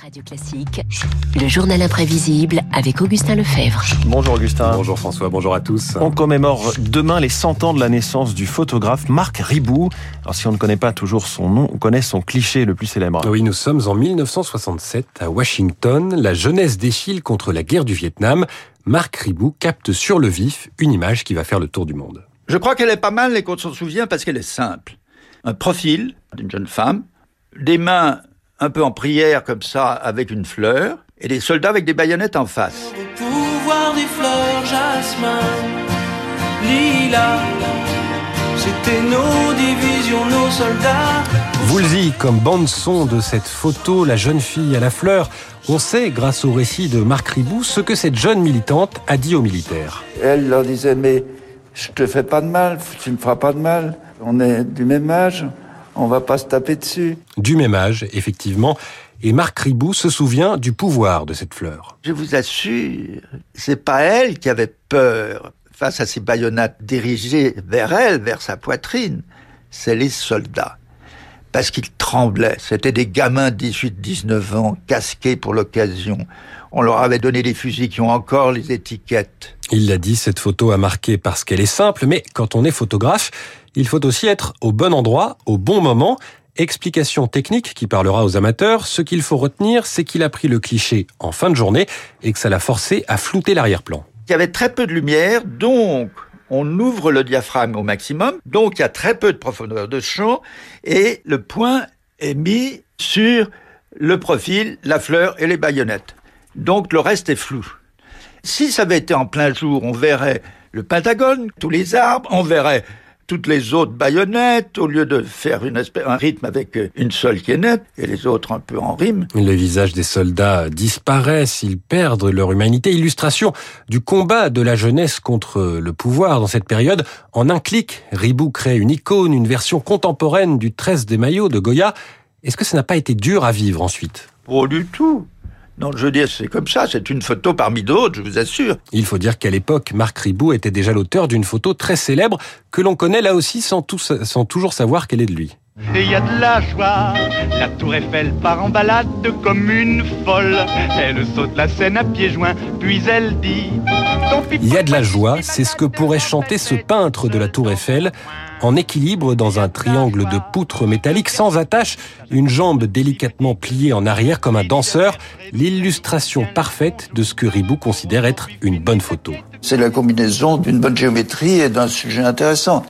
Radio Classique, le journal imprévisible avec Augustin Lefebvre. Bonjour Augustin. Bonjour François, bonjour à tous. On commémore demain les 100 ans de la naissance du photographe Marc Ribou. Alors si on ne connaît pas toujours son nom, on connaît son cliché le plus célèbre. Oui, nous sommes en 1967 à Washington. La jeunesse défile contre la guerre du Vietnam. Marc Ribou capte sur le vif une image qui va faire le tour du monde. Je crois qu'elle est pas mal et qu'on s'en souvient parce qu'elle est simple. Un profil d'une jeune femme, des mains un peu en prière comme ça avec une fleur, et des soldats avec des baïonnettes en face. pouvoir des fleurs, jasmin, lila, c'était nos divisions, nos soldats. Woolsey comme bande-son de cette photo, la jeune fille à la fleur. On sait, grâce au récit de Marc Ribou, ce que cette jeune militante a dit aux militaires. Elle leur disait, mais je te fais pas de mal, tu me feras pas de mal, on est du même âge, on va pas se taper dessus. Du même âge, effectivement. Et Marc Ribou se souvient du pouvoir de cette fleur. Je vous assure, c'est pas elle qui avait peur face à ces baïonnettes dirigées vers elle, vers sa poitrine. C'est les soldats. Parce qu'ils tremblaient. C'était des gamins de 18, 19 ans, casqués pour l'occasion. On leur avait donné des fusils qui ont encore les étiquettes. Il l'a dit, cette photo a marqué parce qu'elle est simple, mais quand on est photographe, il faut aussi être au bon endroit, au bon moment. Explication technique qui parlera aux amateurs. Ce qu'il faut retenir, c'est qu'il a pris le cliché en fin de journée et que ça l'a forcé à flouter l'arrière-plan. Il y avait très peu de lumière, donc on ouvre le diaphragme au maximum, donc il y a très peu de profondeur de champ, et le point est mis sur le profil, la fleur et les baïonnettes. Donc le reste est flou. Si ça avait été en plein jour, on verrait le Pentagone, tous les arbres, on verrait toutes les autres baïonnettes, au lieu de faire une espèce, un rythme avec une seule qui est nette, et les autres un peu en rime. Le visage des soldats disparaissent, ils perdent leur humanité. Illustration du combat de la jeunesse contre le pouvoir dans cette période. En un clic, Ribou crée une icône, une version contemporaine du 13 des maillots de Goya. Est-ce que ça n'a pas été dur à vivre ensuite? Pas du tout. Non, je veux dire, c'est comme ça, c'est une photo parmi d'autres, je vous assure. Il faut dire qu'à l'époque, Marc Ribou était déjà l'auteur d'une photo très célèbre que l'on connaît là aussi sans, toujours savoir qu'elle est de lui. Et y a de la joie, la tour Eiffel part en balade comme une folle. Elle saute la scène à pieds joints, puis elle dit... Il y a de la joie, c'est ce que pourrait chanter ce peintre de la tour Eiffel en équilibre dans un triangle de poutres métalliques sans attache, une jambe délicatement pliée en arrière comme un danseur, l'illustration parfaite de ce que Ribou considère être une bonne photo. C'est la combinaison d'une bonne géométrie et d'un sujet intéressant.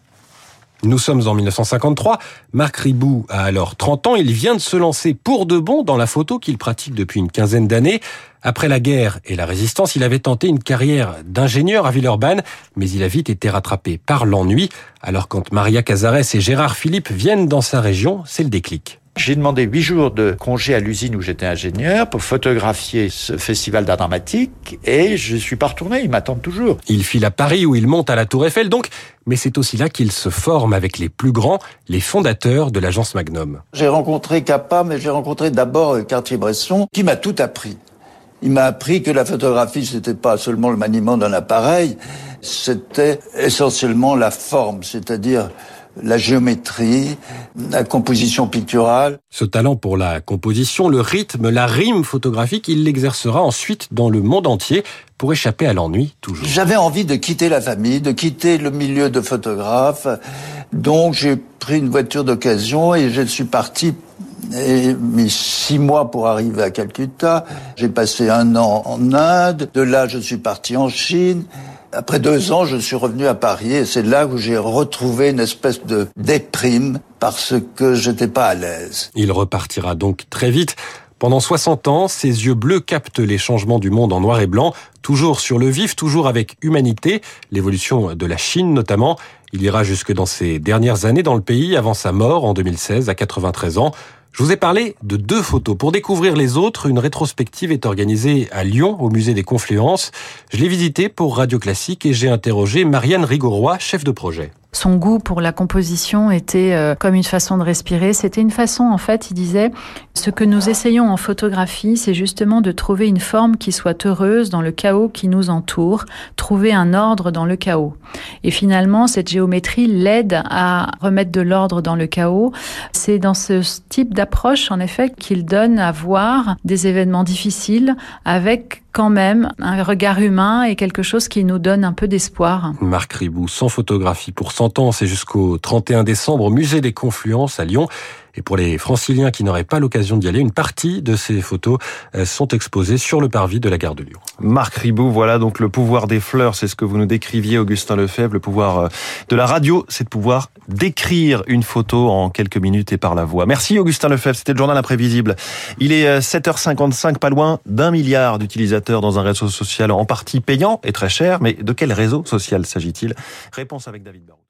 Nous sommes en 1953. Marc Ribou a alors 30 ans. Il vient de se lancer pour de bon dans la photo qu'il pratique depuis une quinzaine d'années. Après la guerre et la résistance, il avait tenté une carrière d'ingénieur à Villeurbanne, mais il a vite été rattrapé par l'ennui. Alors quand Maria Cazares et Gérard Philippe viennent dans sa région, c'est le déclic. J'ai demandé huit jours de congé à l'usine où j'étais ingénieur pour photographier ce festival d'art dramatique et je suis pas retourné, ils m'attendent toujours. Il file à Paris où il monte à la Tour Eiffel donc, mais c'est aussi là qu'il se forme avec les plus grands, les fondateurs de l'agence Magnum. J'ai rencontré Capa, mais j'ai rencontré d'abord Cartier-Bresson qui m'a tout appris. Il m'a appris que la photographie, c'était pas seulement le maniement d'un appareil, c'était essentiellement la forme, c'est-à-dire la géométrie, la composition picturale. Ce talent pour la composition, le rythme, la rime photographique, il l'exercera ensuite dans le monde entier pour échapper à l'ennui toujours. J'avais envie de quitter la famille, de quitter le milieu de photographe. Donc j'ai pris une voiture d'occasion et je suis parti et mis six mois pour arriver à Calcutta. J'ai passé un an en Inde. De là, je suis parti en Chine. Après deux ans, je suis revenu à Paris et c'est là où j'ai retrouvé une espèce de déprime parce que j'étais pas à l'aise. Il repartira donc très vite. Pendant 60 ans, ses yeux bleus captent les changements du monde en noir et blanc, toujours sur le vif, toujours avec humanité, l'évolution de la Chine notamment. Il ira jusque dans ses dernières années dans le pays avant sa mort en 2016 à 93 ans. Je vous ai parlé de deux photos. Pour découvrir les autres, une rétrospective est organisée à Lyon, au musée des Confluences. Je l'ai visité pour Radio Classique et j'ai interrogé Marianne Rigoroy, chef de projet. Son goût pour la composition était euh, comme une façon de respirer. C'était une façon, en fait, il disait, ce que nous essayons en photographie, c'est justement de trouver une forme qui soit heureuse dans le chaos qui nous entoure, trouver un ordre dans le chaos. Et finalement, cette géométrie l'aide à remettre de l'ordre dans le chaos. C'est dans ce type d'approche, en effet, qu'il donne à voir des événements difficiles avec quand même un regard humain et quelque chose qui nous donne un peu d'espoir. Marc Ribou, sans photographie pour 100 ans, c'est jusqu'au 31 décembre au musée des Confluences à Lyon. Et pour les franciliens qui n'auraient pas l'occasion d'y aller, une partie de ces photos euh, sont exposées sur le parvis de la gare de Lyon. Marc Ribou, voilà donc le pouvoir des fleurs, c'est ce que vous nous décriviez, Augustin Lefebvre. Le pouvoir euh, de la radio, c'est de pouvoir décrire une photo en quelques minutes et par la voix. Merci Augustin Lefebvre, c'était le journal imprévisible. Il est 7h55, euh, pas loin d'un milliard d'utilisateurs dans un réseau social en partie payant et très cher. Mais de quel réseau social s'agit-il? Réponse avec David Barraud.